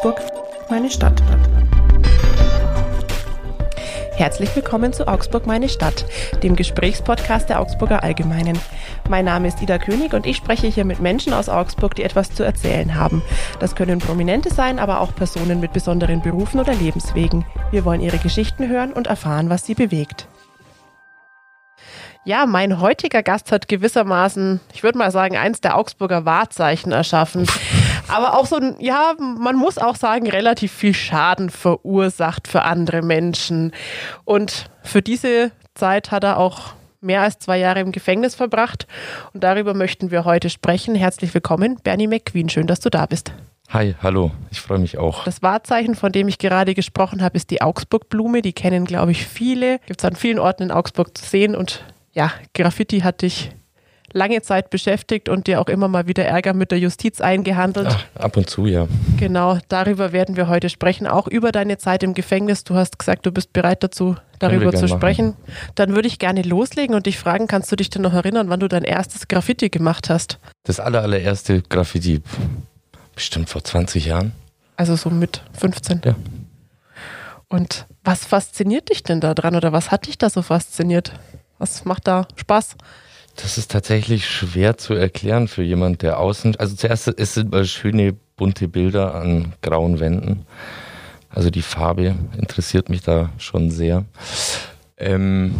Augsburg, meine Stadt. Herzlich willkommen zu Augsburg, meine Stadt, dem Gesprächspodcast der Augsburger Allgemeinen. Mein Name ist Ida König und ich spreche hier mit Menschen aus Augsburg, die etwas zu erzählen haben. Das können Prominente sein, aber auch Personen mit besonderen Berufen oder Lebenswegen. Wir wollen ihre Geschichten hören und erfahren, was sie bewegt. Ja, mein heutiger Gast hat gewissermaßen, ich würde mal sagen, eins der Augsburger Wahrzeichen erschaffen. Aber auch so ein, ja, man muss auch sagen, relativ viel Schaden verursacht für andere Menschen. Und für diese Zeit hat er auch mehr als zwei Jahre im Gefängnis verbracht. Und darüber möchten wir heute sprechen. Herzlich willkommen, Bernie McQueen. Schön, dass du da bist. Hi, hallo, ich freue mich auch. Das Wahrzeichen, von dem ich gerade gesprochen habe, ist die Augsburg-Blume. Die kennen, glaube ich, viele. Gibt es an vielen Orten in Augsburg zu sehen. Und ja, Graffiti hat dich lange Zeit beschäftigt und dir auch immer mal wieder Ärger mit der Justiz eingehandelt. Ach, ab und zu, ja. Genau, darüber werden wir heute sprechen, auch über deine Zeit im Gefängnis. Du hast gesagt, du bist bereit dazu, darüber zu sprechen. Machen. Dann würde ich gerne loslegen und dich fragen, kannst du dich denn noch erinnern, wann du dein erstes Graffiti gemacht hast? Das aller, allererste Graffiti, bestimmt vor 20 Jahren. Also so mit 15? Ja. Und was fasziniert dich denn da dran oder was hat dich da so fasziniert? Was macht da Spaß? Das ist tatsächlich schwer zu erklären für jemand, der außen. Also zuerst es sind mal schöne bunte Bilder an grauen Wänden. Also die Farbe interessiert mich da schon sehr. Ähm,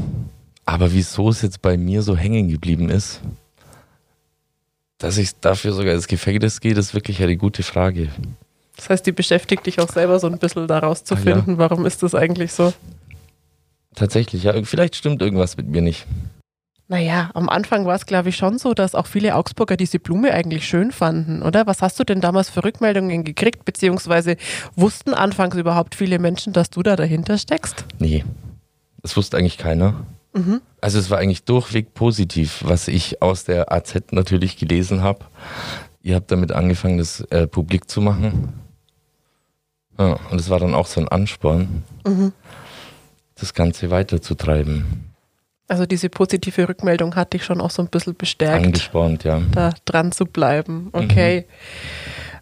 aber wieso es jetzt bei mir so hängen geblieben ist, dass ich dafür sogar ins Gefängnis gehe, ist wirklich eine gute Frage. Das heißt, die beschäftigt dich auch selber so ein bisschen daraus zu finden, ah, ja. warum ist das eigentlich so? Tatsächlich, ja. Vielleicht stimmt irgendwas mit mir nicht. Naja, am Anfang war es, glaube ich, schon so, dass auch viele Augsburger diese Blume eigentlich schön fanden, oder? Was hast du denn damals für Rückmeldungen gekriegt? Beziehungsweise wussten anfangs überhaupt viele Menschen, dass du da dahinter steckst? Nee, das wusste eigentlich keiner. Mhm. Also es war eigentlich durchweg positiv, was ich aus der AZ natürlich gelesen habe. Ihr habt damit angefangen, das äh, publik zu machen. Ja, und es war dann auch so ein Ansporn, mhm. das Ganze weiterzutreiben. Also diese positive Rückmeldung hat dich schon auch so ein bisschen bestärkt. Angespornt, ja. Da dran zu bleiben. Okay.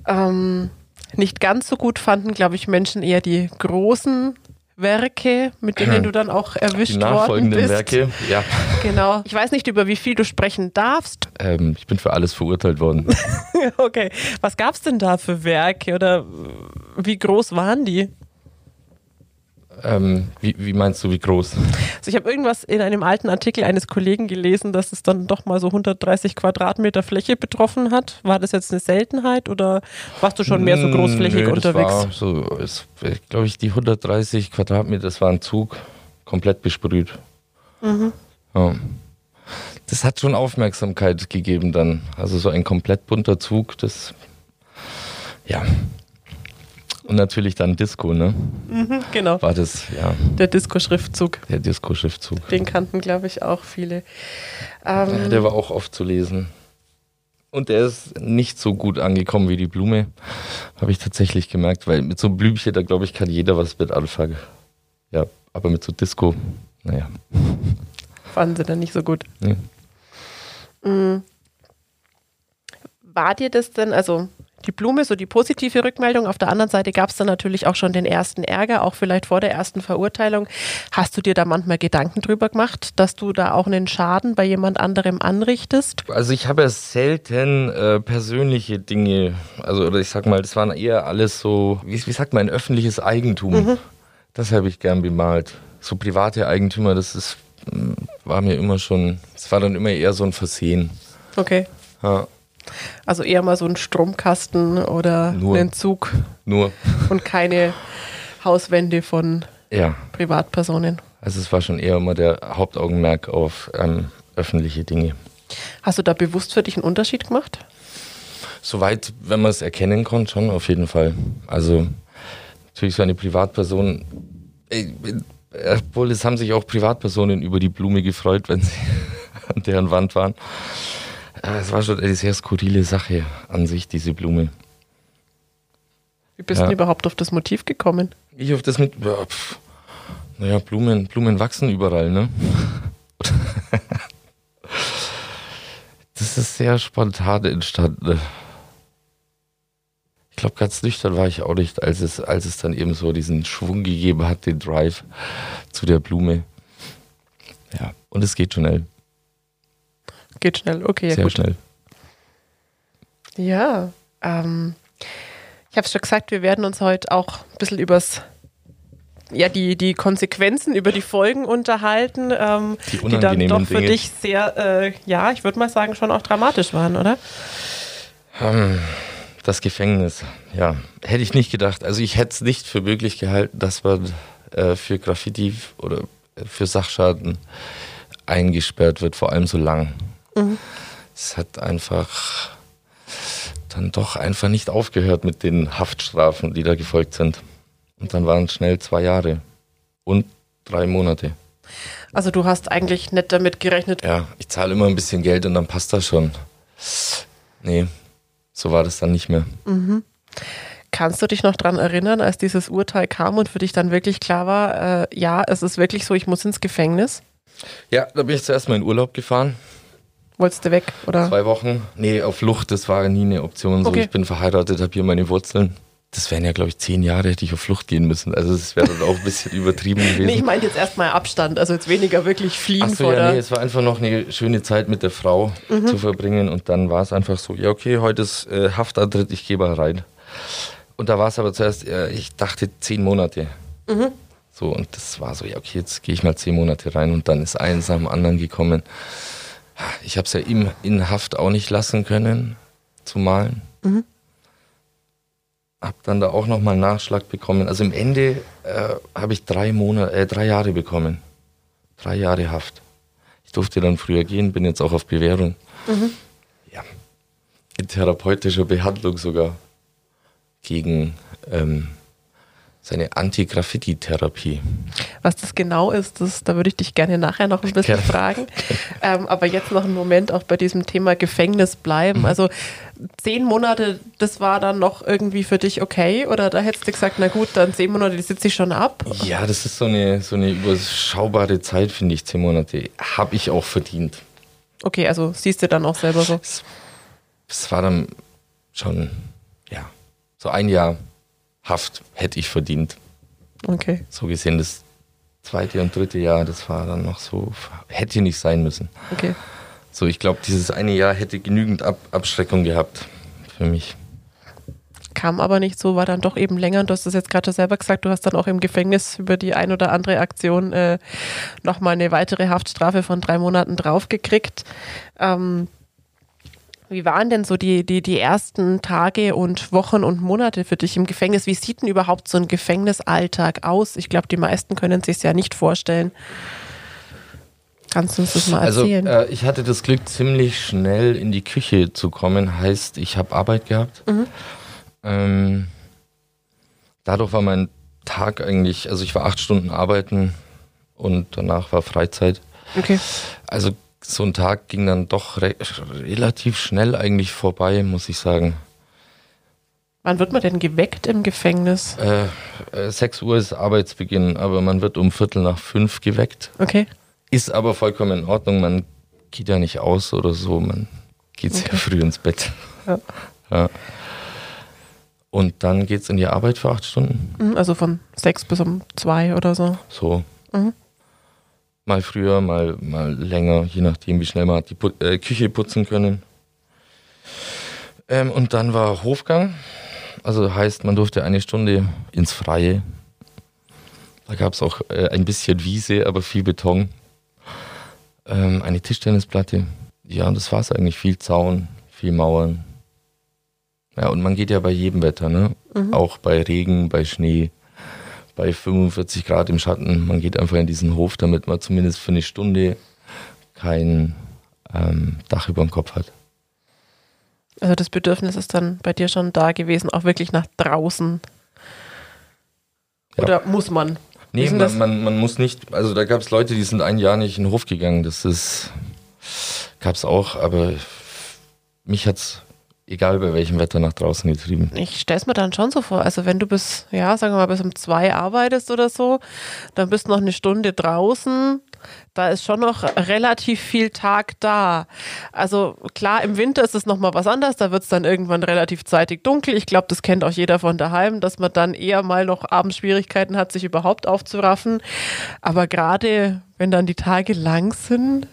Mhm. Ähm, nicht ganz so gut fanden, glaube ich, Menschen eher die großen Werke, mit denen du dann auch erwischt die nachfolgenden worden bist. Werke, ja. Genau. Ich weiß nicht, über wie viel du sprechen darfst. Ähm, ich bin für alles verurteilt worden. okay. Was gab es denn da für Werke oder wie groß waren die? Ähm, wie, wie, meinst du, wie groß? Also ich habe irgendwas in einem alten Artikel eines Kollegen gelesen, dass es dann doch mal so 130 Quadratmeter Fläche betroffen hat. War das jetzt eine Seltenheit oder warst du schon mehr so großflächig Nö, unterwegs? War so, glaube ich, die 130 Quadratmeter, das war ein Zug, komplett besprüht. Mhm. Ja. Das hat schon Aufmerksamkeit gegeben dann. Also so ein komplett bunter Zug, das ja, und natürlich dann Disco, ne? Mhm, genau. War das, ja. Der Disco-Schriftzug. Der Disco-Schriftzug. Den kannten, glaube ich, auch viele. Ähm, ja, der war auch oft zu lesen. Und der ist nicht so gut angekommen wie die Blume. Habe ich tatsächlich gemerkt, weil mit so einem Blümchen, da glaube ich, kann jeder was mit anfangen. Ja, aber mit so Disco, naja. Fanden sie dann nicht so gut. Nee. Mhm. War dir das denn, also die Blume, so die positive Rückmeldung. Auf der anderen Seite gab es dann natürlich auch schon den ersten Ärger, auch vielleicht vor der ersten Verurteilung. Hast du dir da manchmal Gedanken drüber gemacht, dass du da auch einen Schaden bei jemand anderem anrichtest? Also ich habe ja selten äh, persönliche Dinge, also oder ich sag mal, das waren eher alles so, wie, wie sagt man, ein öffentliches Eigentum. Mhm. Das habe ich gern bemalt. So private Eigentümer, das ist, mm, war mir immer schon, es war dann immer eher so ein Versehen. Okay. Ja. Also eher mal so ein Stromkasten oder Nur. einen Zug. Nur. Und keine Hauswände von ja. Privatpersonen. Also es war schon eher immer der Hauptaugenmerk auf ähm, öffentliche Dinge. Hast du da bewusst für dich einen Unterschied gemacht? Soweit, wenn man es erkennen konnte, schon auf jeden Fall. Also natürlich so eine Privatperson, obwohl es haben sich auch Privatpersonen über die Blume gefreut, wenn sie an deren Wand waren. Es war schon eine sehr skurrile Sache an sich, diese Blume. Wie bist ja. du überhaupt auf das Motiv gekommen? Ich auf das mit. Ja, naja, Blumen, Blumen wachsen überall, ne? das ist sehr spontan entstanden. glaube, ganz nüchtern war ich auch nicht, als es, als es dann eben so diesen Schwung gegeben hat, den Drive zu der Blume. Ja, und es geht schnell. Geht schnell, okay. Ja, Sehr gut. schnell. Ja, ähm, ich habe es schon gesagt, wir werden uns heute auch ein bisschen übers ja, die, die Konsequenzen über die Folgen unterhalten, ähm, Die die, dann doch für Dinge. dich sehr, äh, ja, ich würde mal sagen, schon auch dramatisch waren, oder? Ähm, Das Gefängnis, ja, hätte ich nicht gedacht. Also ich hätte es nicht für möglich gehalten, dass man äh, für Graffiti oder äh, für Sachschaden eingesperrt wird, vor allem so lang. Es hat einfach dann doch einfach nicht aufgehört mit den Haftstrafen, die da gefolgt sind. Und dann waren es schnell zwei Jahre und drei Monate. Also du hast eigentlich nicht damit gerechnet. Ja, ich zahle immer ein bisschen Geld und dann passt das schon. Nee, so war das dann nicht mehr. Kannst du dich noch dran erinnern, als dieses Urteil kam und für dich dann wirklich klar war, äh, ja, es ist wirklich so, ich muss ins Gefängnis? Ja, da bin ich zuerst mal in Urlaub gefahren. Wolltest du weg, oder? Zwei Wochen. Nee, auf Flucht, das war nie eine Option. So, Okay. ich bin verheiratet, habe hier meine Wurzeln. Das wären ja, glaube ich, zehn Jahre, hätte ich auf Flucht gehen müssen. Also das wäre dann auch ein bisschen übertrieben gewesen. Nee, ich meinte jetzt erstmal Abstand, also jetzt weniger wirklich fliehen Ach so, vor ja, nee, es war einfach noch eine schöne Zeit mit der Frau zu verbringen und dann war es einfach so, ja okay, heute ist äh, Haftantritt, ich gehe mal rein. Und da war es aber zuerst, äh, ich dachte zehn Monate. So, und das war so, ja okay, jetzt gehe ich mal zehn Monate rein und dann ist eins nach dem anderen gekommen. Ich habe es ja im, in Haft auch nicht lassen können, zu malen. Hab dann da auch nochmal einen Nachschlag bekommen. Also im Ende äh, habe ich drei Monate, äh, drei Jahre bekommen. Drei Jahre Haft. Ich durfte dann früher gehen, bin jetzt auch auf Bewährung. Ja. In therapeutischer Behandlung sogar. Gegen ähm, seine Anti-Graffiti-Therapie. Was das genau ist, das, da würde ich dich gerne nachher noch ein bisschen fragen. Ähm, aber jetzt noch einen Moment auch bei diesem Thema Gefängnis Mhm. bleiben. Also zehn Monate, das war dann noch irgendwie für dich okay? Oder da hättest du gesagt, na gut, dann zehn Monate, die sitze ich schon ab? Ja, das ist so eine, so eine überschaubare Zeit, finde ich. Zehn Monate habe ich auch verdient. Okay, also siehst du dann auch selber so. Es, es war dann schon, ja, so ein Jahr Haft hätte ich verdient. Okay. So gesehen, das zweite und dritte Jahr, das war dann noch so, hätte nicht sein müssen. Okay. So, ich glaube, dieses eine Jahr hätte genügend Ab Abschreckung gehabt für mich. Kam aber nicht so, war dann doch eben länger. Und du hast es jetzt gerade selber gesagt, du hast dann auch im Gefängnis über die ein oder andere Aktion äh, nochmal eine weitere Haftstrafe von drei Monaten draufgekriegt. Ähm, wie waren denn so die, die, die ersten Tage und Wochen und Monate für dich im Gefängnis? Wie sieht denn überhaupt so ein Gefängnisalltag aus? Ich glaube, die meisten können sich ja nicht vorstellen. Kannst du uns das mal Also, erzählen? äh, ich hatte das Glück, ziemlich schnell in die Küche zu kommen. Heißt, ich habe Arbeit gehabt. Ähm, dadurch war mein Tag eigentlich, also ich war acht Stunden arbeiten und danach war Freizeit. okay. Also so ein Tag ging dann doch re relativ schnell eigentlich vorbei, muss ich sagen. Wann wird man denn geweckt im Gefängnis? Äh, äh, 6 Uhr ist Arbeitsbeginn, aber man wird um Viertel nach fünf geweckt. Okay. Ist aber vollkommen in Ordnung, man geht ja nicht aus oder so, man geht sehr früh ins Bett. Ja. Ja. Und dann geht's in die Arbeit für acht Stunden. Mhm, Also von sechs bis um zwei oder so. So. Mhm. Mal früher, mal, mal länger, je nachdem, wie schnell man die Put äh, Küche putzen können. Ähm, und dann war Hofgang. Also heißt, man durfte eine Stunde ins Freie. Da gab es auch äh, ein bisschen Wiese, aber viel Beton. Ähm, eine Tischtennisplatte. Ja, und das war es eigentlich. Viel Zaun, viel Mauern. Ja, und man geht ja bei jedem Wetter, ne? Auch bei Regen, bei Schnee bei 45 Grad im Schatten. Man geht einfach in diesen Hof, damit man zumindest für eine Stunde kein ähm, Dach über dem Kopf hat. Also das Bedürfnis ist dann bei dir schon da gewesen, auch wirklich nach draußen. Ja. Oder muss man? Nee, man, man, man muss nicht, also da gab es Leute, die sind ein Jahr nicht in den Hof gegangen. Das ist, gab es auch, aber mich hat es, egal bei welchem Wetter, nach draußen getrieben. Ich stelle es mir dann schon so vor. Also wenn du bis, ja, sagen wir mal, bis um zwei arbeitest oder so, dann bist du noch eine Stunde draußen. Da ist schon noch relativ viel Tag da. Also klar, im Winter ist es nochmal was anderes, da wird es dann irgendwann relativ zeitig dunkel. Ich glaube, das kennt auch jeder von daheim, dass man dann eher mal noch abends Schwierigkeiten hat, sich überhaupt aufzuraffen. Aber gerade wenn dann die Tage lang sind.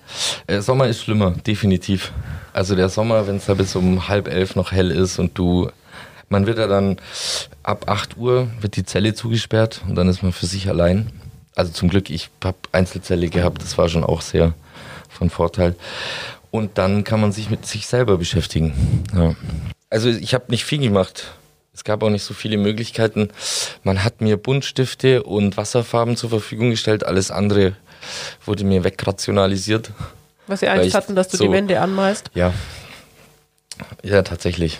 Der Sommer ist schlimmer, definitiv. Also der Sommer, wenn es da bis um halb elf noch hell ist und du man wird ja dann ab 8 Uhr wird die Zelle zugesperrt und dann ist man für sich allein also zum Glück, ich habe Einzelzelle gehabt, das war schon auch sehr von Vorteil. Und dann kann man sich mit sich selber beschäftigen. Ja. Also ich habe nicht viel gemacht. Es gab auch nicht so viele Möglichkeiten. Man hat mir Buntstifte und Wasserfarben zur Verfügung gestellt. Alles andere wurde mir wegrationalisiert. Was sie Angst hatten, dass du so, die Wände anmalst? Ja. Ja, tatsächlich.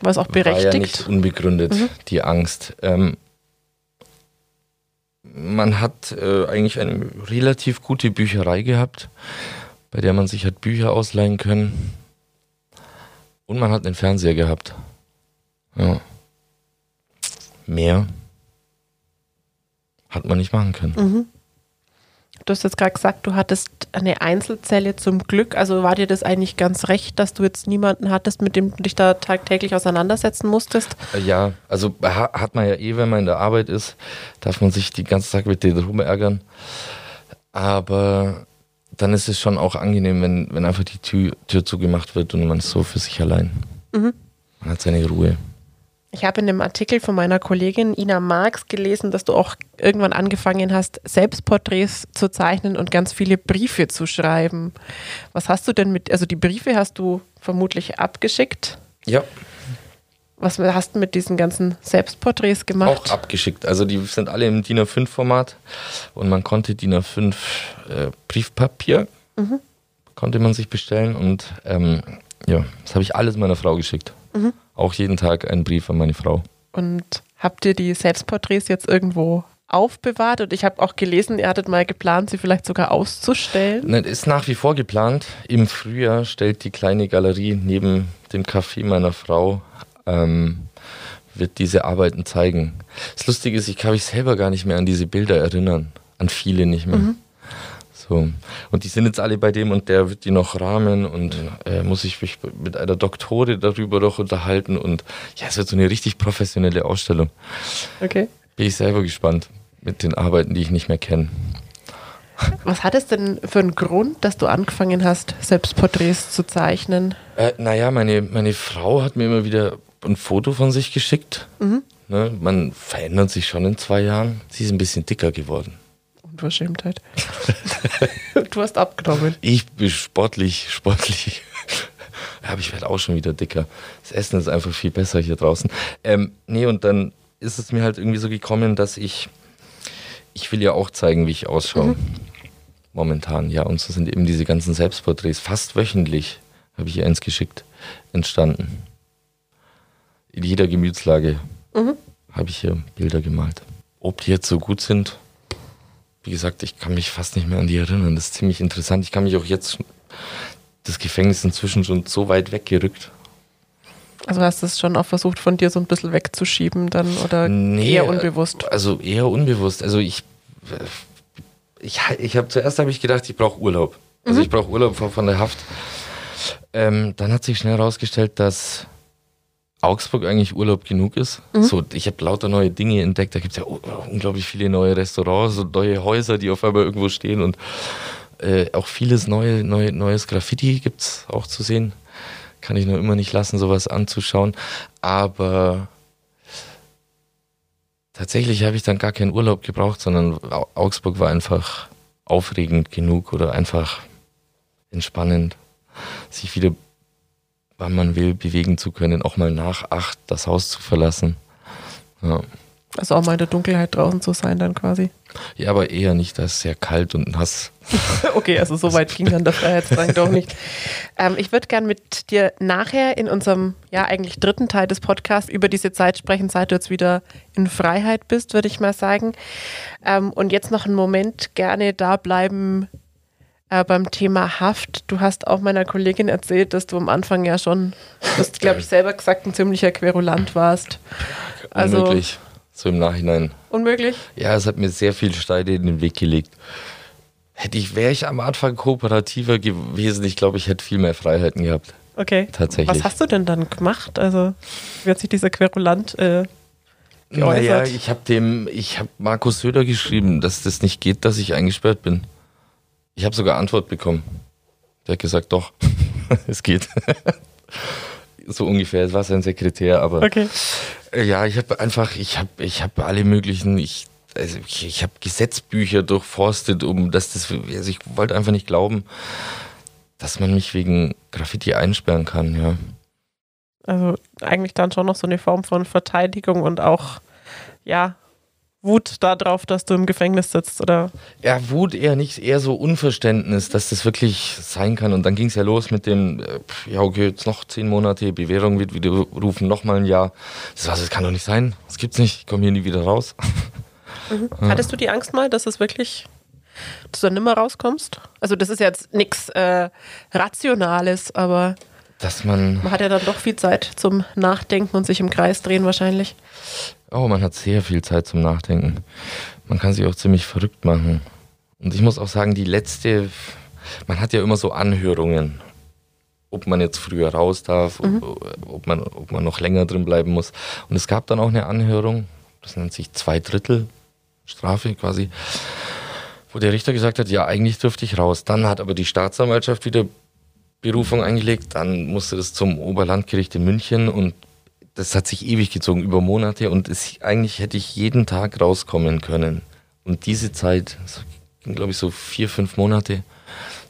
Was auch berechtigt? War ja nicht unbegründet, mhm. die Angst. Ähm, man hat äh, eigentlich eine relativ gute Bücherei gehabt, bei der man sich hat Bücher ausleihen können. Und man hat einen Fernseher gehabt. Ja. Mehr hat man nicht machen können. Mhm. Du hast jetzt gerade gesagt, du hattest eine Einzelzelle zum Glück. Also war dir das eigentlich ganz recht, dass du jetzt niemanden hattest, mit dem du dich da tagtäglich auseinandersetzen musstest? Äh, ja, also hat man ja eh, wenn man in der Arbeit ist, darf man sich die ganze Tag mit denen rumärgern. Aber dann ist es schon auch angenehm, wenn, wenn einfach die Tür, Tür zugemacht wird und man ist so für sich allein. Mhm. Man hat seine Ruhe. Ich habe in dem Artikel von meiner Kollegin Ina Marx gelesen, dass du auch irgendwann angefangen hast, Selbstporträts zu zeichnen und ganz viele Briefe zu schreiben. Was hast du denn mit, also die Briefe hast du vermutlich abgeschickt? Ja. Was hast du mit diesen ganzen Selbstporträts gemacht? Auch abgeschickt. Also die sind alle im DIN A5-Format und man konnte DIN A5 äh, Briefpapier, mhm. konnte man sich bestellen und ähm, ja, das habe ich alles meiner Frau geschickt. Mhm auch jeden Tag einen Brief an meine Frau. Und habt ihr die Selbstporträts jetzt irgendwo aufbewahrt? Und ich habe auch gelesen, ihr hattet mal geplant, sie vielleicht sogar auszustellen. Nein, ist nach wie vor geplant. Im Frühjahr stellt die kleine Galerie neben dem Café meiner Frau ähm, wird diese Arbeiten zeigen. Das Lustige ist, ich kann mich selber gar nicht mehr an diese Bilder erinnern. An viele nicht mehr. Mhm. So. Und die sind jetzt alle bei dem und der wird die noch rahmen und äh, muss ich mich mit einer Doktore darüber noch unterhalten und ja, es wird so eine richtig professionelle Ausstellung. Okay. Bin ich selber gespannt mit den Arbeiten, die ich nicht mehr kenne. Was hat es denn für einen Grund, dass du angefangen hast, Selbstporträts zu zeichnen? Äh, naja, meine, meine Frau hat mir immer wieder ein Foto von sich geschickt. Mhm. Ne, man verändert sich schon in zwei Jahren. Sie ist ein bisschen dicker geworden. Unverschämtheit. du hast abgenommen. Ich bin sportlich, sportlich. Aber ich werde auch schon wieder dicker. Das Essen ist einfach viel besser hier draußen. Ähm, nee, und dann ist es mir halt irgendwie so gekommen, dass ich, ich will ja auch zeigen, wie ich ausschaue. Mhm. Momentan, ja. Und so sind eben diese ganzen Selbstporträts fast wöchentlich, habe ich hier eins geschickt, entstanden. In jeder Gemütslage mhm. habe ich hier Bilder gemalt. Ob die jetzt so gut sind, wie gesagt, ich kann mich fast nicht mehr an die erinnern. Das ist ziemlich interessant. Ich kann mich auch jetzt, das Gefängnis ist inzwischen schon so weit weggerückt. Also hast du es schon auch versucht, von dir so ein bisschen wegzuschieben dann oder nee, eher unbewusst? Also eher unbewusst. Also ich, ich, ich habe zuerst habe ich gedacht, ich brauche Urlaub. Also mhm. ich brauche Urlaub von der Haft. Ähm, dann hat sich schnell herausgestellt, dass Augsburg eigentlich Urlaub genug ist. Mhm. So, ich habe lauter neue Dinge entdeckt. Da gibt es ja unglaublich viele neue Restaurants und neue Häuser, die auf einmal irgendwo stehen und äh, auch vieles neue, neue, neues Graffiti gibt es auch zu sehen. Kann ich nur immer nicht lassen, sowas anzuschauen. Aber tatsächlich habe ich dann gar keinen Urlaub gebraucht, sondern Augsburg war einfach aufregend genug oder einfach entspannend, sich wieder wann man will, bewegen zu können, auch mal nach acht das Haus zu verlassen. Ja. Also auch mal in der Dunkelheit draußen zu sein dann quasi. Ja, aber eher nicht, da ist sehr kalt und nass. okay, also so weit ging dann der Freiheitsdrang doch nicht. Ähm, ich würde gern mit dir nachher in unserem, ja eigentlich dritten Teil des Podcasts über diese Zeit sprechen, seit du jetzt wieder in Freiheit bist, würde ich mal sagen. Ähm, und jetzt noch einen Moment gerne da bleiben, äh, beim Thema Haft, du hast auch meiner Kollegin erzählt, dass du am Anfang ja schon, du hast, glaube ich, selber gesagt, ein ziemlicher Querulant warst. Also, Unmöglich, so im Nachhinein. Unmöglich? Ja, es hat mir sehr viel Steine in den Weg gelegt. hätte ich, wäre ich am Anfang kooperativer gewesen. Ich glaube, ich hätte viel mehr Freiheiten gehabt. Okay. Tatsächlich. Was hast du denn dann gemacht? Also, wie hat sich dieser Querulant äh, geäußert? Naja, ich habe dem, ich habe Markus Söder geschrieben, dass das nicht geht, dass ich eingesperrt bin. Ich habe sogar Antwort bekommen. Der hat gesagt, doch, es geht. so ungefähr, es war sein Sekretär, aber Okay. äh, ja, ich habe einfach, ich habe, ich habe alle möglichen, ich, also ich, ich habe Gesetzbücher durchforstet, um dass das, also ich wollte einfach nicht glauben, dass man mich wegen Graffiti einsperren kann, ja. Also eigentlich dann schon noch so eine Form von Verteidigung und auch, ja, Wut darauf, dass du im Gefängnis sitzt, oder? Ja, Wut eher nicht, eher so Unverständnis, dass das wirklich sein kann. Und dann ging es ja los mit dem, äh, ja okay, jetzt noch zehn Monate, Bewährung wird wieder rufen, noch mal ein Jahr. Das, war, das kann doch nicht sein, das gibt's nicht, ich komme hier nie wieder raus. Hattest du die Angst mal, dass es wirklich, dass du dann nimmer rauskommst? Also das ist jetzt nichts äh, Rationales, aber Dass man, man hat ja dann doch viel Zeit zum Nachdenken und sich im Kreis drehen wahrscheinlich. oh, man hat sehr viel Zeit zum Nachdenken. Man kann sich auch ziemlich verrückt machen. Und ich muss auch sagen, die letzte, man hat ja immer so Anhörungen, ob man jetzt früher raus darf, ob, ob, man, ob man noch länger drin bleiben muss. Und es gab dann auch eine Anhörung, das nennt sich zwei Drittel Strafe quasi, wo der Richter gesagt hat, ja, eigentlich dürfte ich raus. Dann hat aber die Staatsanwaltschaft wieder Berufung eingelegt, dann musste das zum Oberlandgericht in München und das hat sich ewig gezogen, über Monate und es, eigentlich hätte ich jeden Tag rauskommen können. Und diese Zeit, das ging glaube ich so vier, fünf Monate,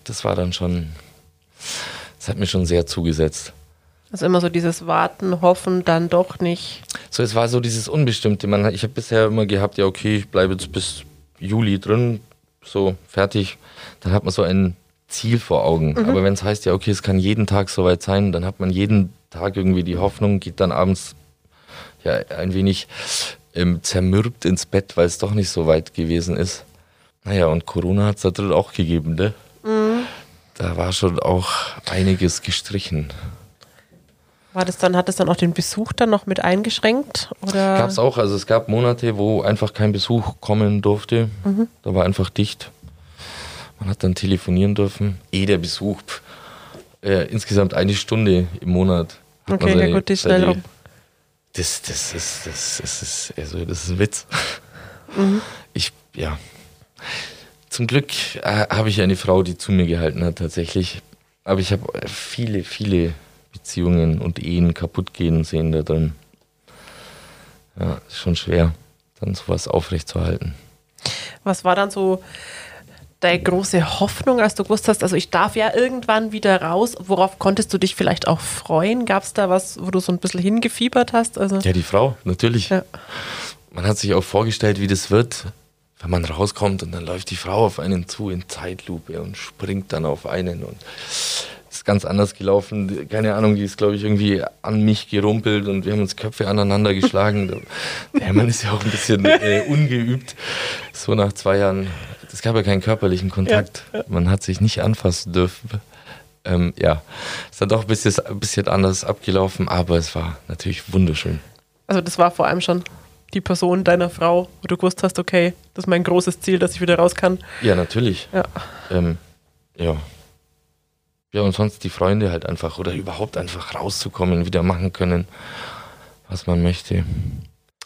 das war dann schon, das hat mir schon sehr zugesetzt. Also immer so dieses Warten, Hoffen, dann doch nicht. So, es war so dieses Unbestimmte. Man, ich habe bisher immer gehabt, ja, okay, ich bleibe jetzt bis Juli drin, so fertig. Dann hat man so ein Ziel vor Augen. Aber wenn es heißt, ja, okay, es kann jeden Tag soweit sein, dann hat man jeden Tag irgendwie die Hoffnung, geht dann abends ja ein wenig ähm, zermürbt ins Bett, weil es doch nicht so weit gewesen ist. Naja, und Corona hat es da drin auch gegeben, ne? Da war schon auch einiges gestrichen. War das dann, hat das dann auch den Besuch dann noch mit eingeschränkt? Oder? Gab es auch, also es gab Monate, wo einfach kein Besuch kommen durfte. Da war einfach dicht. Man hat dann telefonieren dürfen. Eh der Besuch, pff, äh, insgesamt eine Stunde im Monat. hat Okay, man ja gut, die schnell rum. Das, das ist, das, das ist, also das ist ein Witz. Mhm. Ich, ja. Zum Glück äh, habe ich eine Frau, die zu mir gehalten hat, tatsächlich. Aber ich habe viele, viele Beziehungen und Ehen kaputt gehen sehen da drin. Ja, ist schon schwer, dann sowas aufrechtzuerhalten. Was war dann so deine große Hoffnung, als du gewusst hast, also ich darf ja irgendwann wieder raus? Worauf konntest du dich vielleicht auch freuen? Gab es da was, wo du so ein bisschen hingefiebert hast? Also, Ja, die Frau, natürlich. Ja. Man hat sich auch vorgestellt, wie das wird, wenn man rauskommt und dann läuft die Frau auf einen zu in Zeitlupe und springt dann auf einen und ist ganz anders gelaufen. Keine Ahnung, die ist, glaube ich, irgendwie an mich gerumpelt und wir haben uns Köpfe aneinander geschlagen. Der Hermann ist ja auch ein bisschen äh, ungeübt. So nach zwei Jahren, es gab ja keinen körperlichen Kontakt. Man hat sich nicht anfassen dürfen. Ähm, ja, ist dann doch ein bisschen, ein bisschen anders abgelaufen, aber es war natürlich wunderschön. also das war vor allem schon die Person deiner Frau, wo du gewusst hast, okay, das ist mein großes Ziel, dass ich wieder raus kann. Ja, natürlich. Ja. Ähm, ja. Ja, und sonst die Freunde halt einfach oder überhaupt einfach rauszukommen, wieder machen können, was man möchte.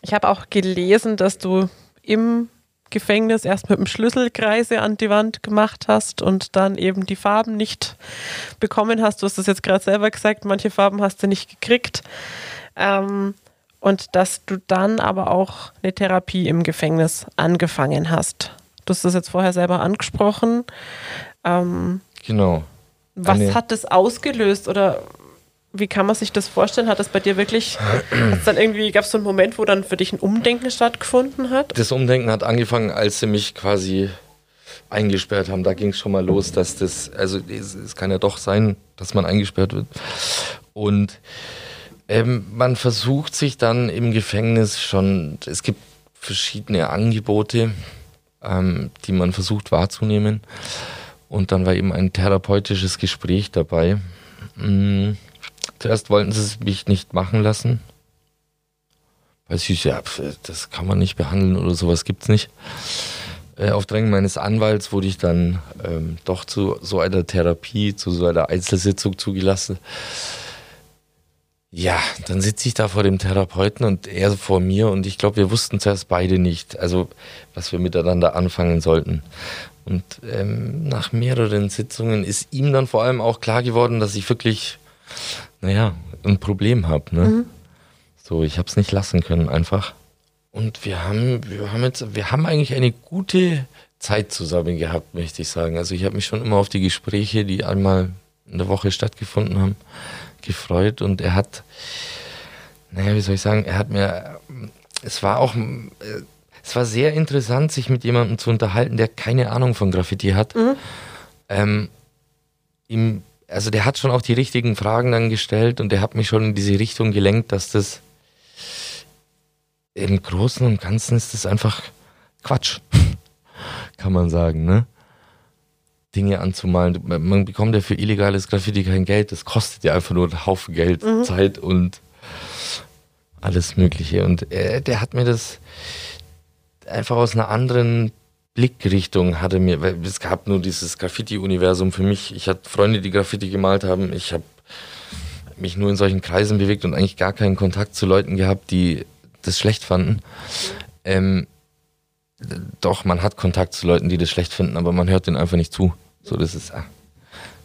Ich habe auch gelesen, dass du im Gefängnis erst mit dem Schlüssel Kreise an die Wand gemacht hast und dann eben die Farben nicht bekommen hast. Du hast das jetzt gerade selber gesagt, manche Farben hast du nicht gekriegt. Ähm, und dass du dann aber auch eine Therapie im Gefängnis angefangen hast. Du hast das jetzt vorher selber angesprochen. Ähm, Genau. was Eine- hat das ausgelöst oder wie kann man sich das vorstellen? Hat das bei dir wirklich, dann irgendwie, gab es so einen Moment, wo dann für dich ein Umdenken stattgefunden hat? Das Umdenken hat angefangen, als sie mich quasi eingesperrt haben. Da ging es schon mal los, dass das, also es, es kann ja doch sein, dass man eingesperrt wird. Und ähm, man versucht sich dann im Gefängnis schon, es gibt verschiedene Angebote, ähm, die man versucht wahrzunehmen. Und dann war eben ein therapeutisches Gespräch dabei. Mm, Zuerst wollten sie es mich nicht machen lassen. Weil es hieß, ja, das kann man nicht behandeln oder sowas gibt's nicht. Äh, auf Drängen meines Anwalts wurde ich dann ähm, doch zu so einer Therapie, zu so einer Einzelsitzung zugelassen. Ja, dann sitze ich da vor dem Therapeuten und er vor mir und ich glaube, wir wussten zuerst beide nicht, also was wir miteinander anfangen sollten. Und ähm, nach mehreren Sitzungen ist ihm dann vor allem auch klar geworden, dass ich wirklich, naja, ein Problem habe. Ne? Mhm. So, ich habe es nicht lassen können einfach. Und wir haben, wir haben jetzt, wir haben eigentlich eine gute Zeit zusammen gehabt, möchte ich sagen. Also ich habe mich schon immer auf die Gespräche, die einmal in der Woche stattgefunden haben, gefreut und er hat, naja, wie soll ich sagen, er hat mir, es war auch, es war sehr interessant, sich mit jemandem zu unterhalten, der keine Ahnung von Graffiti hat. Mhm. Ähm, ihm, also der hat schon auch die richtigen Fragen dann gestellt und der hat mich schon in diese Richtung gelenkt, dass das im Großen und Ganzen ist das einfach Quatsch, kann man sagen, ne? Dinge anzumalen. Man bekommt ja für illegales Graffiti kein Geld. Das kostet ja einfach nur einen Haufen Geld, mhm. Zeit und alles Mögliche. Und er, der hat mir das einfach aus einer anderen Blickrichtung hatte mir, weil es gab nur dieses Graffiti-Universum für mich. Ich hatte Freunde, die Graffiti gemalt haben. Ich habe mich nur in solchen Kreisen bewegt und eigentlich gar keinen Kontakt zu Leuten gehabt, die das schlecht fanden. Ähm, doch, man hat Kontakt zu Leuten, die das schlecht finden, aber man hört denen einfach nicht zu. So, das ist ah,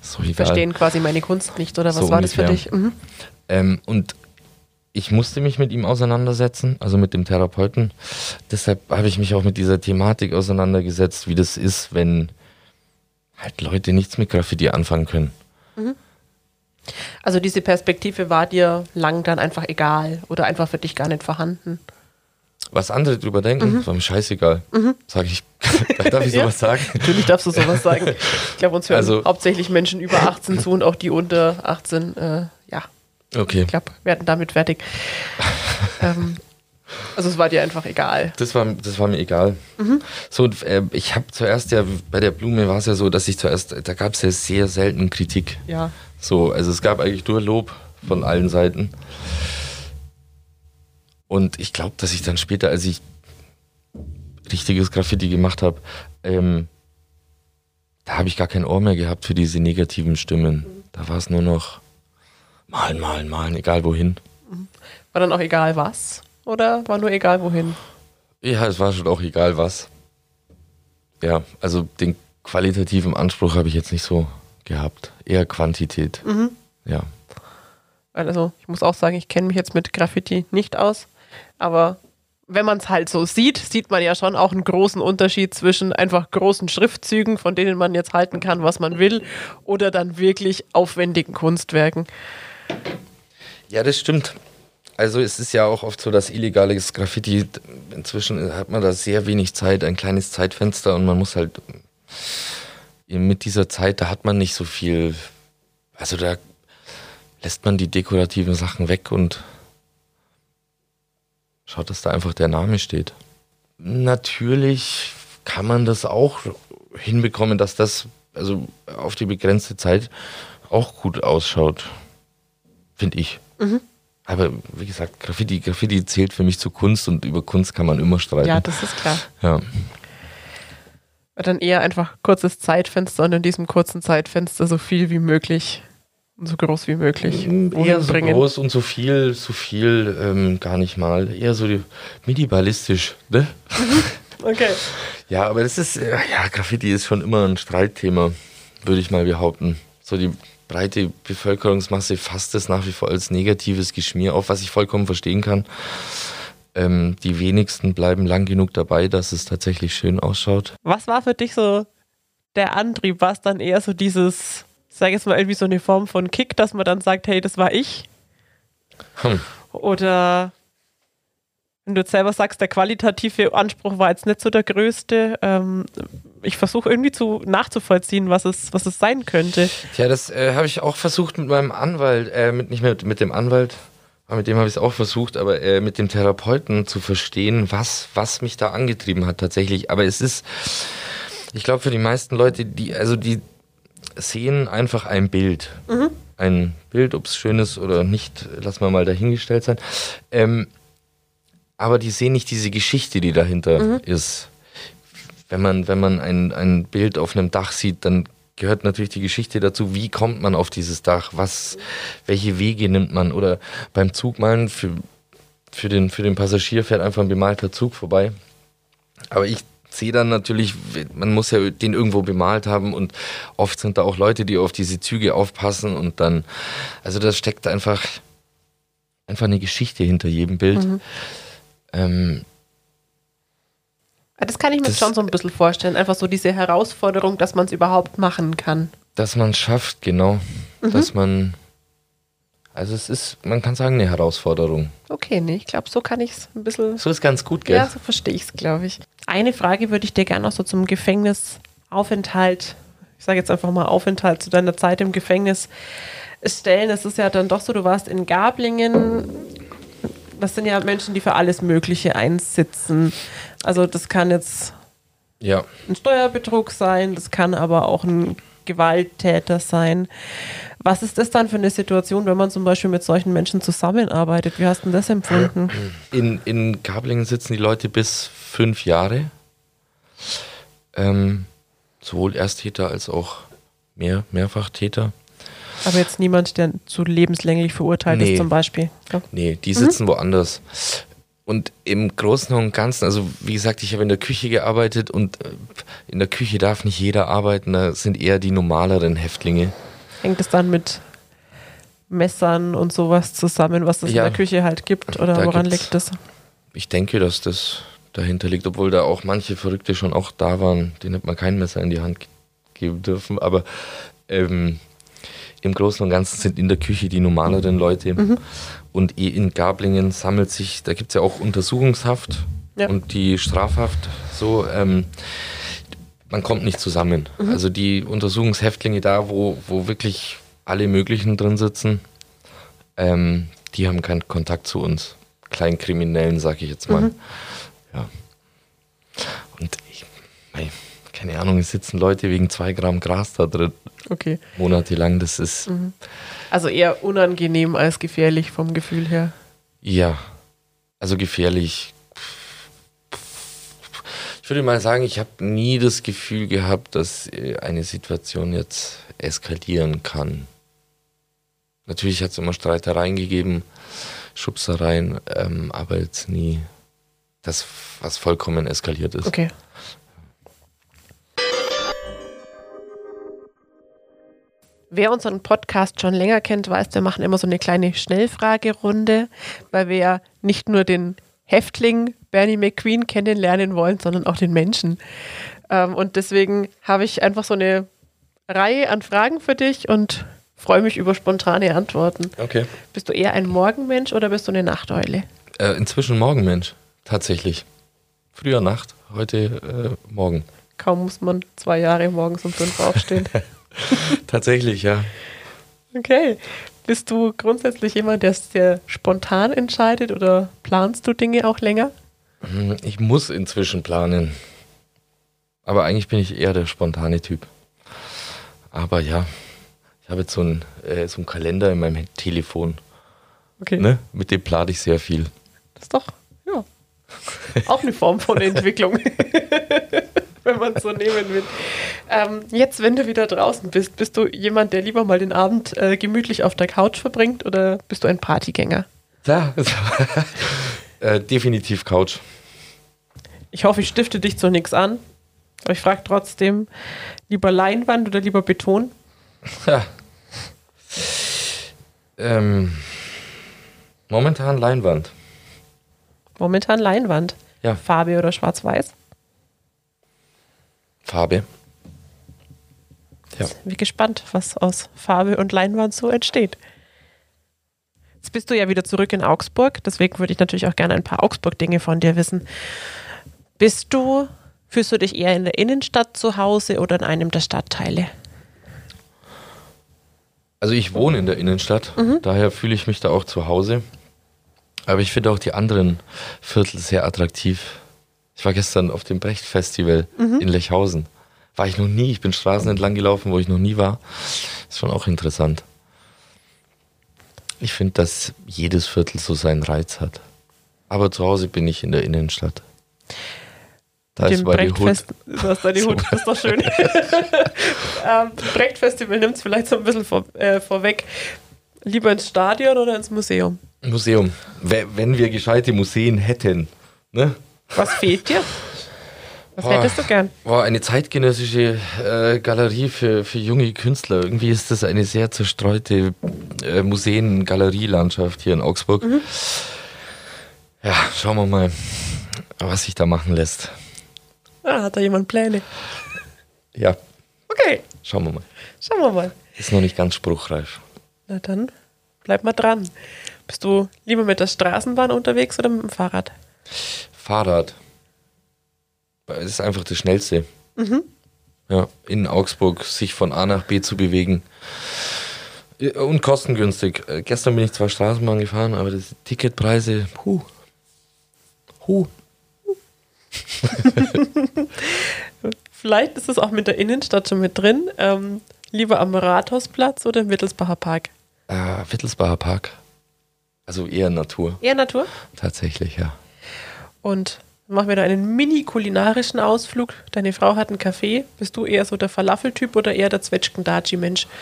so egal. Verstehen quasi meine Kunst nicht, oder was so war ungefähr. das für dich? Mhm. Ähm, und ich musste mich mit ihm auseinandersetzen, also mit dem Therapeuten. Deshalb habe ich mich auch mit dieser Thematik auseinandergesetzt, wie das ist, wenn halt Leute nichts mit Graffiti anfangen können. Mhm. Also diese Perspektive war dir lang dann einfach egal oder einfach für dich gar nicht vorhanden? was andere drüber denken, mhm. war mir scheißegal. Mhm. Sag ich, darf ich sowas ja, sagen? Natürlich darfst du sowas sagen. Ich glaube, uns hören also, hauptsächlich Menschen über 18 zu und auch die unter 18, äh. Okay. Ich glaube, werden damit fertig. ähm, also es war dir einfach egal. Das war, das war mir egal. Mhm. So, äh, ich habe zuerst ja, bei der Blume war es ja so, dass ich zuerst, da gab es ja sehr selten Kritik. Ja. So, also es gab eigentlich nur Lob von allen Seiten. Und ich glaube, dass ich dann später, als ich richtiges Graffiti gemacht habe, ähm, da habe ich gar kein Ohr mehr gehabt für diese negativen Stimmen. Da war es nur noch malen, malen, malen, egal wohin. War dann auch egal was? Oder war nur egal wohin? Ja, es war schon auch egal was. Ja, also den qualitativen Anspruch habe ich jetzt nicht so gehabt. Eher Quantität. Mhm. Ja. Also, ich muss auch sagen, ich kenne mich jetzt mit Graffiti nicht aus. Aber wenn man es halt so sieht, sieht man ja schon auch einen großen Unterschied zwischen einfach großen Schriftzügen, von denen man jetzt halten kann, was man will, oder dann wirklich aufwendigen Kunstwerken. Ja, das stimmt. Also es ist ja auch oft so, dass illegales Graffiti, inzwischen hat man da sehr wenig Zeit, ein kleines Zeitfenster und man muss halt mit dieser Zeit, da hat man nicht so viel, also da lässt man die dekorativen Sachen weg und Schaut, dass da einfach der Name steht. Natürlich kann man das auch hinbekommen, dass das also auf die begrenzte Zeit auch gut ausschaut. Finde ich. Mhm. Aber wie gesagt, Graffiti, Graffiti zählt für mich zu Kunst und über Kunst kann man immer streiten. Ja, das ist klar. Ja. Dann eher einfach kurzes Zeitfenster und in diesem kurzen Zeitfenster so viel wie möglich so groß wie möglich. Mm, eher so bringen. groß und so viel, so viel ähm, gar nicht mal. Eher so minimalistisch, ne? okay. Ja, aber das ist, äh, ja, Graffiti ist schon immer ein Streitthema, würde ich mal behaupten. So die breite Bevölkerungsmasse fasst es nach wie vor als negatives Geschmier auf, was ich vollkommen verstehen kann. Ähm, die wenigsten bleiben lang genug dabei, dass es tatsächlich schön ausschaut. Was war für dich so der Antrieb? War es dann eher so dieses sage jetzt mal irgendwie so eine Form von Kick, dass man dann sagt, hey, das war ich. Hm. Oder wenn du jetzt selber sagst, der qualitative Anspruch war jetzt nicht so der größte. Ähm, ich versuche irgendwie zu nachzuvollziehen, was es, was es sein könnte. Ja, das äh, habe ich auch versucht mit meinem Anwalt, äh, mit, nicht mit, mit dem Anwalt, mit dem habe ich es auch versucht, aber äh, mit dem Therapeuten zu verstehen, was, was mich da angetrieben hat tatsächlich. Aber es ist, ich glaube, für die meisten Leute, die, also die sehen einfach ein Bild. Mhm. Ein Bild, ob es schön ist oder nicht, lassen wir mal dahingestellt sein. Ähm, aber die sehen nicht diese Geschichte, die dahinter mhm. ist. wenn man, wenn man ein, ein Bild auf einem Dach sieht, dann gehört natürlich die Geschichte dazu, wie kommt man auf dieses Dach, was, welche Wege nimmt man oder beim Zugmalen für, für, den, für den Passagier fährt einfach ein bemalter Zug vorbei. Aber ich sehe dann natürlich, man muss ja den irgendwo bemalt haben und oft sind da auch Leute, die auf diese Züge aufpassen und dann, also da steckt einfach, einfach eine Geschichte hinter jedem Bild. Mhm. Ähm, das kann ich mir das, schon so ein bisschen vorstellen. Einfach so diese Herausforderung, dass man es überhaupt machen kann. Dass man es schafft, genau. Mhm. Dass man. Also es ist, man kann sagen, eine Herausforderung. Okay, nee, ich glaube, so kann ich es ein bisschen. So ist ganz gut, gell? Ja, so verstehe ich es, glaube ich. Eine Frage würde ich dir gerne noch so zum Gefängnisaufenthalt, ich sage jetzt einfach mal Aufenthalt zu deiner Zeit im Gefängnis stellen. Es ist ja dann doch so, du warst in Gablingen. Das sind ja Menschen, die für alles Mögliche einsitzen. Also das kann jetzt ja. ein Steuerbetrug sein, das kann aber auch ein Gewalttäter sein. Was ist das dann für eine Situation, wenn man zum Beispiel mit solchen Menschen zusammenarbeitet? Wie hast du das empfunden? In, in Gablingen sitzen die Leute bis fünf Jahre. Ähm, sowohl Ersttäter als auch mehr, Mehrfachtäter. Aber jetzt niemand, der zu lebenslänglich verurteilt nee. ist, zum Beispiel. Ja. Nee, die sitzen mhm. woanders. Und im Großen und Ganzen, also wie gesagt, ich habe in der Küche gearbeitet und äh, in der Küche darf nicht jeder arbeiten, da sind eher die normaleren Häftlinge. Hängt es dann mit Messern und sowas zusammen, was es ja, in der Küche halt gibt? Oder woran liegt das? Ich denke, dass das dahinter liegt, obwohl da auch manche Verrückte schon auch da waren, denen hat man kein Messer in die Hand geben dürfen. Aber ähm, im Großen und Ganzen sind in der Küche die normaleren Leute. Mhm. Und eh in Gablingen sammelt sich, da gibt es ja auch Untersuchungshaft ja. und die Strafhaft so. Ähm, man kommt nicht zusammen. Mhm. Also die Untersuchungshäftlinge da, wo, wo wirklich alle möglichen drin sitzen, ähm, die haben keinen Kontakt zu uns. Kleinkriminellen, sag ich jetzt mal. Mhm. Ja. Und ich, keine Ahnung, es sitzen Leute wegen zwei Gramm Gras da drin. Okay. Monatelang, das ist. Mhm. Also eher unangenehm als gefährlich vom Gefühl her. Ja, also gefährlich. Ich würde mal sagen, ich habe nie das Gefühl gehabt, dass äh, eine Situation jetzt eskalieren kann. Natürlich hat es immer Streitereien gegeben, Schubsereien, ähm, aber jetzt nie das, was vollkommen eskaliert ist. Okay. Wer unseren Podcast schon länger kennt, weiß, wir machen immer so eine kleine Schnellfragerunde, weil wir ja nicht nur den Häftling Bernie McQueen kennenlernen wollen, sondern auch den Menschen. Ähm, und deswegen habe ich einfach so eine Reihe an Fragen für dich und freue mich über spontane Antworten. Okay. Bist du eher ein Morgenmensch oder bist du eine Nachteule? Äh, inzwischen Morgenmensch, tatsächlich. Früher Nacht, heute äh, Morgen. Kaum muss man zwei Jahre morgens um fünf aufstehen. Tatsächlich, ja. Okay. Bist du grundsätzlich jemand, der sehr spontan entscheidet oder planst du Dinge auch länger? Hm, ich muss inzwischen planen. Aber eigentlich bin ich eher der spontane Typ. Aber ja, ich habe jetzt so einen, äh, so einen Kalender in meinem Telefon. Okay. Ne? Mit dem plane ich sehr viel. Das ist doch, ja, auch eine Form von Entwicklung. wenn man es so nehmen will. Ähm, jetzt, wenn du wieder draußen bist, bist du jemand, der lieber mal den Abend äh, gemütlich auf der Couch verbringt oder bist du ein Partygänger? Ja, äh, definitiv Couch. Ich hoffe, ich stifte dich zu nichts an. Aber ich frage trotzdem, lieber Leinwand oder lieber Beton? Ja. Ähm, momentan Leinwand. Momentan Leinwand. Ja. Farbe oder schwarz-weiß? Farbe. Ja. Bin gespannt, was aus Farbe und Leinwand so entsteht. Jetzt bist du ja wieder zurück in Augsburg, deswegen würde ich natürlich auch gerne ein paar Augsburg-Dinge von dir wissen. Bist du, fühlst du dich eher in der Innenstadt zu Hause oder in einem der Stadtteile? Also ich wohne in der Innenstadt, mhm. daher fühle ich mich da auch zu Hause. Aber ich finde auch die anderen Viertel sehr attraktiv. Ich war gestern auf dem Brecht-Festival mhm. in Lechhausen. War ich noch nie. Ich bin Straßen entlang gelaufen, wo ich noch nie war. Ist schon auch interessant. Ich finde, dass jedes Viertel so seinen Reiz hat. Aber zu Hause bin ich in der Innenstadt. Da ist Dem meine Hut. Brechtfest. Du hast deine Hut, das ist doch schön. ähm, Brecht-Festival nimmt es vielleicht so ein bisschen vor, äh, vorweg. Lieber ins Stadion oder ins Museum? Museum. We- Wenn wir gescheite Museen hätten, ne? Was fehlt dir? Was Boah. hättest du gern? Boah, eine zeitgenössische äh, Galerie für, für junge Künstler. Irgendwie ist das eine sehr zerstreute äh, Museen-Galerielandschaft hier in Augsburg. Ja, schauen wir mal, was sich da machen lässt. Ah, hat da jemand Pläne? Ja, Okay, schauen wir mal. schauen wir mal. Ist noch nicht ganz spruchreif. Na dann, bleib mal dran. Bist du lieber mit der Straßenbahn unterwegs oder mit dem Fahrrad? Fahrrad. Es ist einfach das Schnellste. Ja, in Augsburg sich von A nach B zu bewegen. Und kostengünstig. Äh, Gestern bin ich zwar Straßenbahn gefahren, aber die Ticketpreise, puh. Huh. Vielleicht ist es auch mit der Innenstadt schon mit drin. Ähm, lieber am Rathausplatz oder im Wittelsbacher Park? Äh, Wittelsbacher Park. Also eher Natur, Eher Natur. tatsächlich, ja. Und machen wir da einen mini-kulinarischen Ausflug. Deine Frau hat einen Kaffee. Bist du eher so der Falafeltyp oder eher der Zwetschgendatschi-Mensch?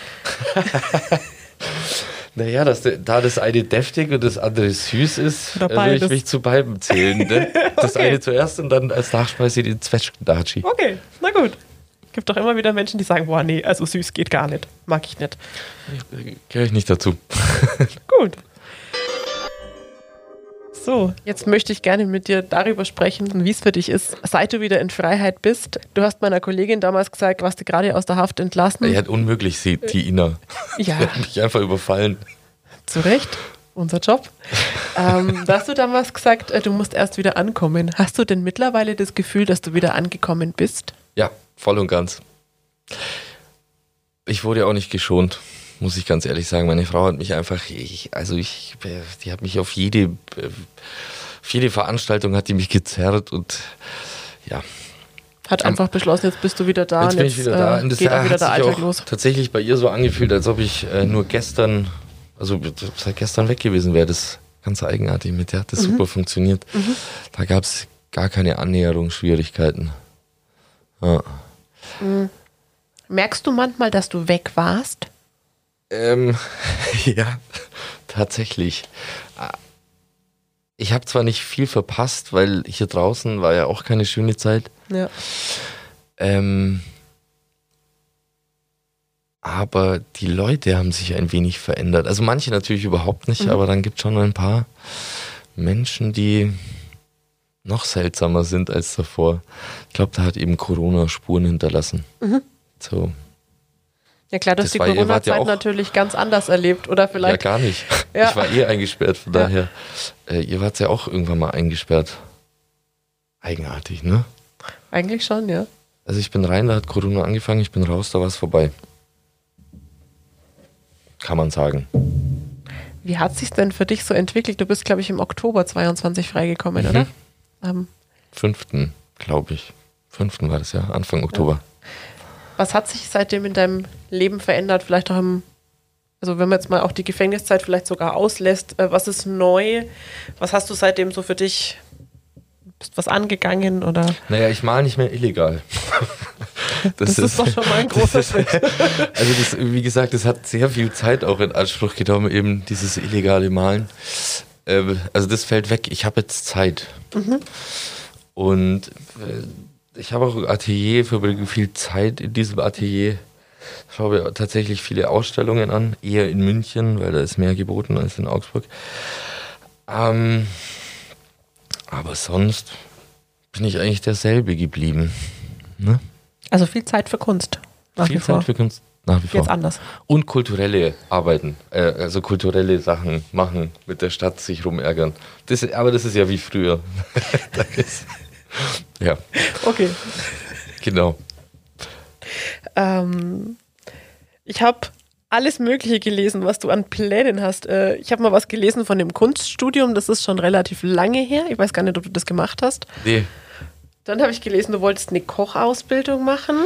Naja, dass da das eine deftig und das andere süß ist, äh, würde ich mich zu beiden zählen. Ne? Das Okay. eine zuerst und dann als Nachspeise den Zwetschgendatschi. Okay, na gut. Gibt doch immer wieder Menschen, die sagen, boah, nee, also süß geht gar nicht. Mag ich nicht. Gehöre ich nicht dazu. Gut. So, jetzt möchte ich gerne mit dir darüber sprechen, wie es für dich ist, seit du wieder in Freiheit bist. Du hast meiner Kollegin damals gesagt, warst du gerade aus der Haft entlassen. Er hat unmöglich, sie, die Ina. Ja. Die hat mich einfach überfallen. Zu Recht, unser Job. ähm, da hast du damals gesagt, äh, du musst erst wieder ankommen. Hast du denn mittlerweile das Gefühl, dass du wieder angekommen bist? Ja, voll und ganz. Ich wurde auch nicht geschont, muss ich ganz ehrlich sagen. Meine Frau hat mich einfach, ich, also ich, die hat mich auf jede, auf jede Veranstaltung hat die mich gezerrt und ja, Hat einfach beschlossen, jetzt bist du wieder da jetzt bin ich wieder da. äh, Und das geht auch wieder der sich Alltag los. tatsächlich bei ihr so angefühlt, als ob ich äh, nur gestern, also seit gestern weg gewesen wäre. Das ist ganz eigenartig. Mit der hat Mhm. das super funktioniert. Da gab es gar keine Annäherungsschwierigkeiten. Ja. Merkst du manchmal, dass du weg warst? Ähm, ja, tatsächlich. Ich habe zwar nicht viel verpasst, weil hier draußen war ja auch keine schöne Zeit. Ja. Ähm, aber die Leute haben sich ein wenig verändert. Also manche natürlich überhaupt nicht, aber dann gibt es schon ein paar Menschen, die noch seltsamer sind als davor. Ich glaube, da hat eben Corona Spuren hinterlassen. So. Ja klar, du Das hast die ja Corona-Zeit auch- natürlich ganz anders erlebt oder Ja, vielleicht. gar nicht. Ja. Ich war eh eingesperrt, von Ja. daher. Äh, ihr wart ja auch irgendwann mal eingesperrt. Eigenartig, ne? Eigentlich schon, ja. Also ich bin rein, da hat Corona angefangen, ich bin raus, da war es vorbei. Kann man sagen. Wie hat sich denn für dich so entwickelt? Du bist, glaube ich, im Oktober 22 freigekommen, Mhm. oder? Ähm, Fünften, glaube ich. Fünften war das ja, Anfang Oktober. Was hat sich seitdem in deinem Leben verändert? Vielleicht auch im, also wenn man jetzt mal auch die Gefängniszeit vielleicht sogar auslässt, äh, was ist neu? Was hast du seitdem so für dich? Bist was angegangen oder? Naja, ich mal nicht mehr illegal. Das, ist, doch schon mal ein großer Schritt. Also das, wie gesagt, das hat sehr viel Zeit auch in Anspruch genommen, eben dieses illegale Malen. Ähm, also das fällt weg. Ich habe jetzt Zeit. Und äh, ich habe auch ein Atelier, verbringe viel Zeit in diesem Atelier. Schaue tatsächlich viele Ausstellungen an, eher in München, weil da ist mehr geboten als in Augsburg. Ähm, aber sonst bin ich eigentlich derselbe geblieben. Ne? Also viel Zeit für Kunst. Nach wie Viel. Zeit für Kunst nach wie vor. Jetzt anders. Und kulturelle Arbeiten, äh, also kulturelle Sachen machen, mit der Stadt sich rumärgern. Das, aber das ist ja wie früher. Ja, Okay. genau. Ähm, ich habe alles Mögliche gelesen, was du an Plänen hast. Äh, ich habe mal was gelesen von dem Kunststudium, das ist schon relativ lange her. Ich weiß gar nicht, ob du das gemacht hast. Nee, Dann habe ich gelesen, du wolltest eine Kochausbildung machen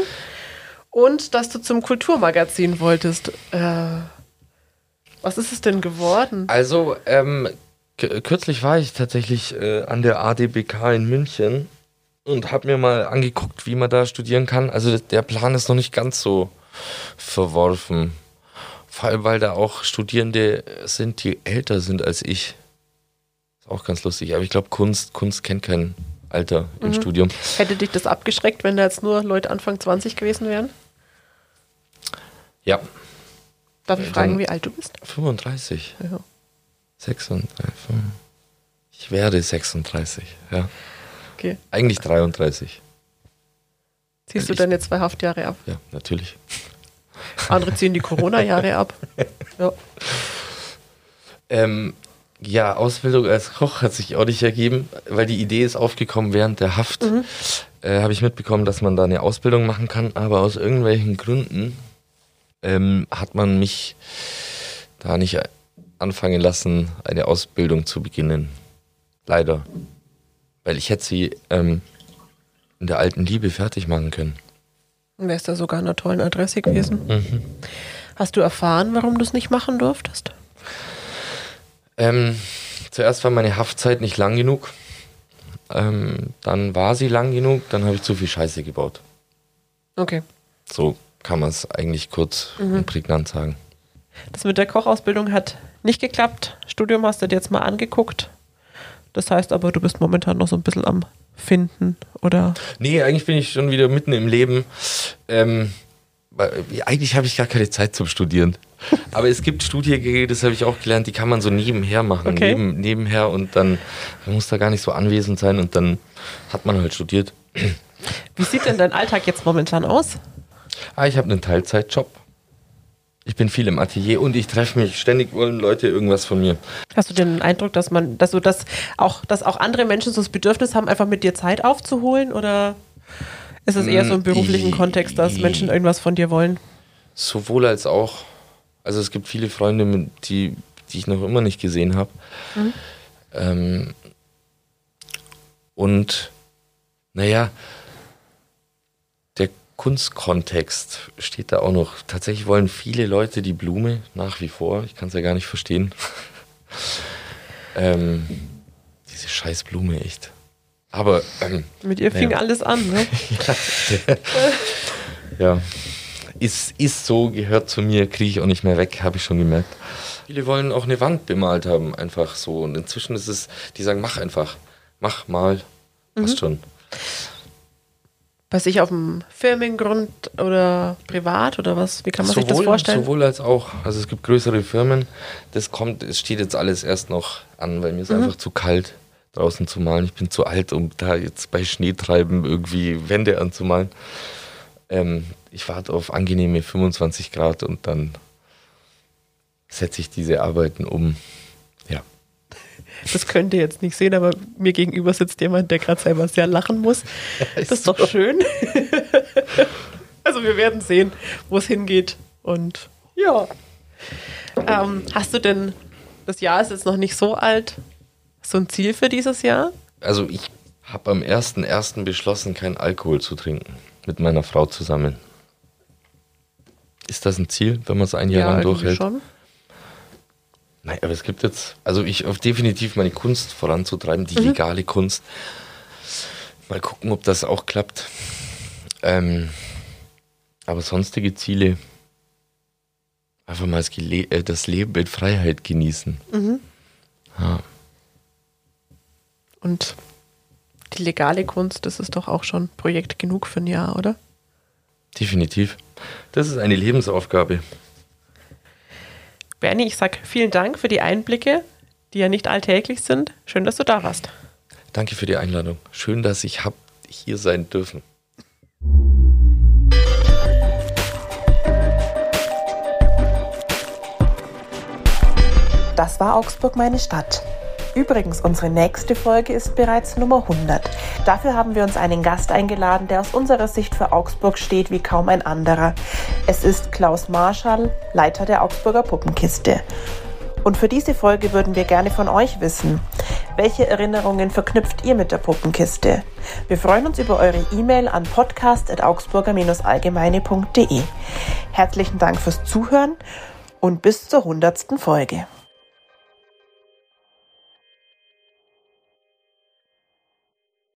und dass du zum Kulturmagazin wolltest. Äh, was ist es denn geworden? also ähm, kürzlich war ich tatsächlich äh, an der ADBK in München und habe mir mal angeguckt, wie man da studieren kann. Also der Plan ist noch nicht ganz so verworfen. Vor allem, weil da auch Studierende sind, die älter sind als ich. Ist auch ganz lustig. Aber ich glaube, Kunst, Kunst kennt kein Alter im mhm. Studium. Hätte dich das abgeschreckt, wenn da jetzt nur Leute Anfang 20 gewesen wären? Ja. Darf ich fragen, wie alt du bist? 35. Ja. 36. Ich werde 36, ja. Okay. Eigentlich 33. Ziehst du deine zwei Haftjahre ab? Ja, natürlich. Andere ziehen die Corona-Jahre ab. Ja. Ähm, ja, Ausbildung als Koch hat sich auch nicht ergeben, weil die Idee ist aufgekommen während der Haft. Mhm. Äh, Habe ich mitbekommen, dass man da eine Ausbildung machen kann, aber aus irgendwelchen Gründen ähm, hat man mich da nicht anfangen lassen, eine Ausbildung zu beginnen. Leider. Weil ich hätte sie ähm, in der alten Liebe fertig machen können. Wärst da sogar an einer tollen Adresse gewesen. Mhm. Hast du erfahren, warum du es nicht machen durftest? Ähm, zuerst war meine Haftzeit nicht lang genug. Ähm, dann war sie lang genug, dann habe ich zu viel Scheiße gebaut. Okay. So kann man es eigentlich kurz mhm. und prägnant sagen. Das mit der Kochausbildung hat nicht geklappt. Studium hast du dir jetzt mal angeguckt. Das heißt aber, du bist momentan noch so ein bisschen am Finden, oder? Nee, eigentlich bin ich schon wieder mitten im Leben. Ähm, eigentlich habe ich gar keine Zeit zum Studieren. Aber es gibt Studiengänge, das habe ich auch gelernt, die kann man so nebenher machen. Okay. Neben, nebenher und dann man muss da gar nicht so anwesend sein und dann hat man halt studiert. Wie sieht denn dein Alltag jetzt momentan aus? Ah, ich habe einen Teilzeitjob. Ich bin viel im Atelier und ich treffe mich. Ständig wollen Leute irgendwas von mir. Hast du den Eindruck, dass man, dass du das auch, dass auch andere Menschen so das Bedürfnis haben, einfach mit dir Zeit aufzuholen? Oder ist es eher so im beruflichen Kontext, dass Menschen irgendwas von dir wollen? Sowohl als auch. Also es gibt viele Freunde, die, die ich noch immer nicht gesehen habe. Mhm. Ähm, und naja, Kunstkontext steht da auch noch. Tatsächlich wollen viele Leute die Blume nach wie vor. Ich kann es ja gar nicht verstehen. ähm, diese scheiß Blume, echt. Aber. Ähm, Mit ihr fing ja. alles an, ne? ja. Ist, ist so, gehört zu mir, kriege ich auch nicht mehr weg, habe ich schon gemerkt. Viele wollen auch eine Wand bemalt haben, einfach so. Und inzwischen ist es, die sagen, mach einfach. Mach mal. Passt mhm. schon bei sich auf dem Firmengrund oder privat oder was? Wie kann man sowohl, sich das vorstellen? Sowohl als auch. Also es gibt größere Firmen. Das kommt, es steht jetzt alles erst noch an, weil mir ist mhm. einfach zu kalt draußen zu malen. Ich bin zu alt, um da jetzt bei Schneetreiben irgendwie Wände anzumalen. Ähm, ich warte auf angenehme 25 Grad und dann setze ich diese Arbeiten um. Das könnt ihr jetzt nicht sehen, aber mir gegenüber sitzt jemand, der gerade selber sehr lachen muss. Das ist doch schön. Also wir werden sehen, wo es hingeht. Und ja. Ähm, hast du denn, das Jahr ist jetzt noch nicht so alt, so ein Ziel für dieses Jahr? Also ich habe am 1.1. beschlossen, keinen Alkohol zu trinken. Mit meiner Frau zusammen. Ist das ein Ziel, wenn man es ein Jahr ja, lang durchhält? Schon. Nein, aber es gibt jetzt, also ich auf definitiv meine Kunst voranzutreiben, die mhm. legale Kunst. Mal gucken, ob das auch klappt. Ähm, aber sonstige Ziele, einfach mal das, äh, das Leben mit Freiheit genießen. Mhm. Ja. Und die legale Kunst, das ist doch auch schon Projekt genug für ein Jahr, oder? Definitiv. Das ist eine Lebensaufgabe. Bernie, ich sage vielen Dank für die Einblicke, die ja nicht alltäglich sind. Schön, dass du da warst. Danke für die Einladung. Schön, dass ich hab hier sein dürfen. Das war Augsburg meine Stadt. Übrigens, unsere nächste Folge ist bereits Nummer 100. Dafür haben wir uns einen Gast eingeladen, der aus unserer Sicht für Augsburg steht wie kaum ein anderer. Es ist Klaus Marschall, Leiter der Augsburger Puppenkiste. Und für diese Folge würden wir gerne von euch wissen, welche Erinnerungen verknüpft ihr mit der Puppenkiste? Wir freuen uns über eure E-Mail an podcast.augsburger-allgemeine.de. Herzlichen Dank fürs Zuhören und bis zur hundertsten Folge.